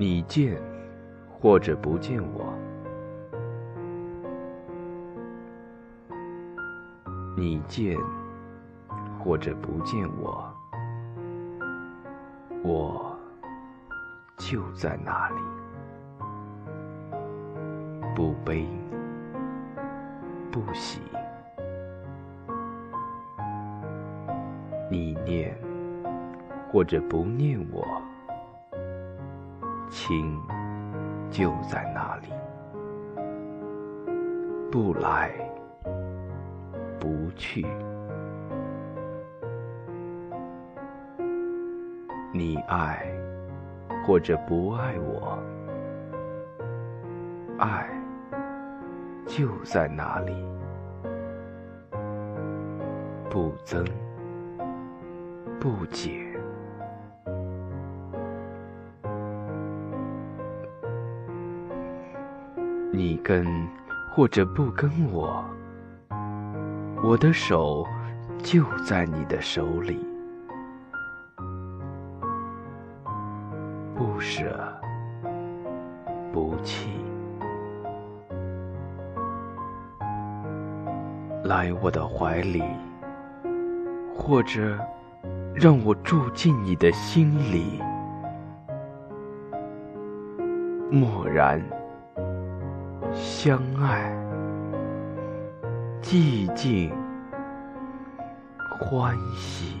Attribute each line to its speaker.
Speaker 1: 你见或者不见我，你见或者不见我，我就在那里，不悲不喜。你念或者不念我，情就在那里，不来不去。你爱或者不爱我，爱就在那里，不增。不解，你跟或者不跟我，我的手就在你的手里，不舍不弃，来我的怀里，或者。让我住进你的心里，默然相爱，寂静欢喜。